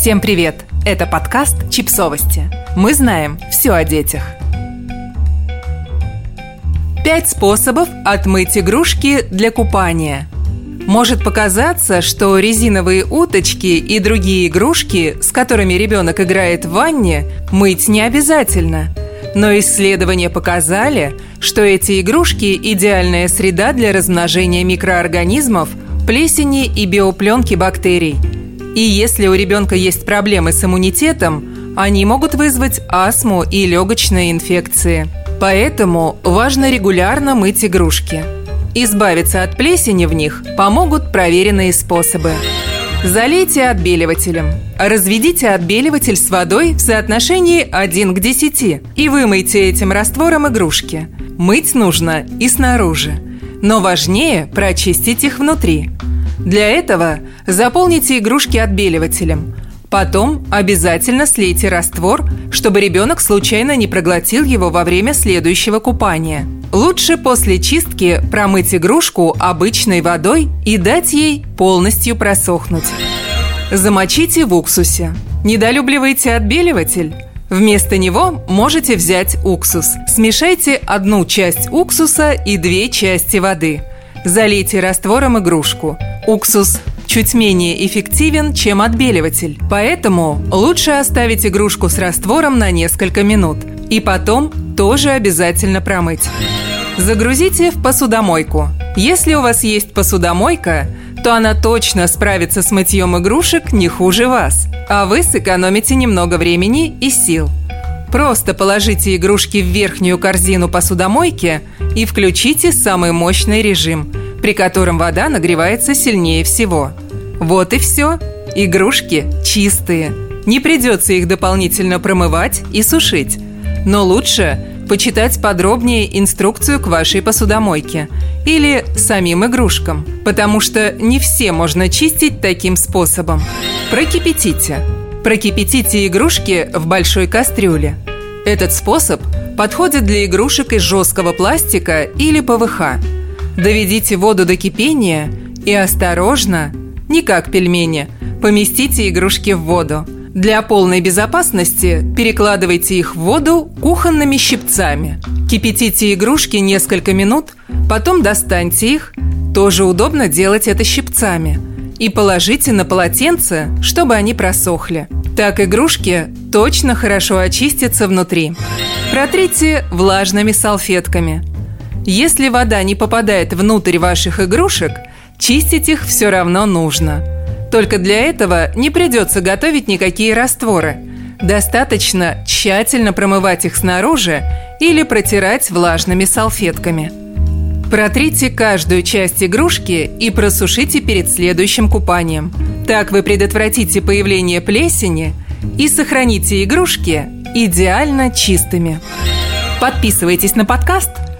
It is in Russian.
Всем привет! Это подкаст «Чипсовости». Мы знаем все о детях. Пять способов отмыть игрушки для купания. Может показаться, что резиновые уточки и другие игрушки, с которыми ребенок играет в ванне, мыть не обязательно. Но исследования показали, что эти игрушки – идеальная среда для размножения микроорганизмов, плесени и биопленки бактерий – и если у ребенка есть проблемы с иммунитетом, они могут вызвать астму и легочные инфекции. Поэтому важно регулярно мыть игрушки. Избавиться от плесени в них помогут проверенные способы. Залейте отбеливателем. Разведите отбеливатель с водой в соотношении 1 к 10 и вымойте этим раствором игрушки. Мыть нужно и снаружи. Но важнее прочистить их внутри. Для этого заполните игрушки отбеливателем. Потом обязательно слейте раствор, чтобы ребенок случайно не проглотил его во время следующего купания. Лучше после чистки промыть игрушку обычной водой и дать ей полностью просохнуть. Замочите в уксусе. Недолюбливаете отбеливатель? Вместо него можете взять уксус. Смешайте одну часть уксуса и две части воды. Залейте раствором игрушку. Уксус чуть менее эффективен, чем отбеливатель, поэтому лучше оставить игрушку с раствором на несколько минут и потом тоже обязательно промыть. Загрузите в посудомойку. Если у вас есть посудомойка, то она точно справится с мытьем игрушек не хуже вас, а вы сэкономите немного времени и сил. Просто положите игрушки в верхнюю корзину посудомойки и включите самый мощный режим – при котором вода нагревается сильнее всего. Вот и все. Игрушки чистые. Не придется их дополнительно промывать и сушить. Но лучше почитать подробнее инструкцию к вашей посудомойке или самим игрушкам, потому что не все можно чистить таким способом. Прокипятите. Прокипятите игрушки в большой кастрюле. Этот способ подходит для игрушек из жесткого пластика или ПВХ. Доведите воду до кипения и осторожно, не как пельмени, поместите игрушки в воду. Для полной безопасности перекладывайте их в воду кухонными щипцами. Кипятите игрушки несколько минут, потом достаньте их. Тоже удобно делать это щипцами. И положите на полотенце, чтобы они просохли. Так игрушки точно хорошо очистятся внутри. Протрите влажными салфетками – если вода не попадает внутрь ваших игрушек, чистить их все равно нужно. Только для этого не придется готовить никакие растворы. Достаточно тщательно промывать их снаружи или протирать влажными салфетками. Протрите каждую часть игрушки и просушите перед следующим купанием. Так вы предотвратите появление плесени и сохраните игрушки идеально чистыми. Подписывайтесь на подкаст –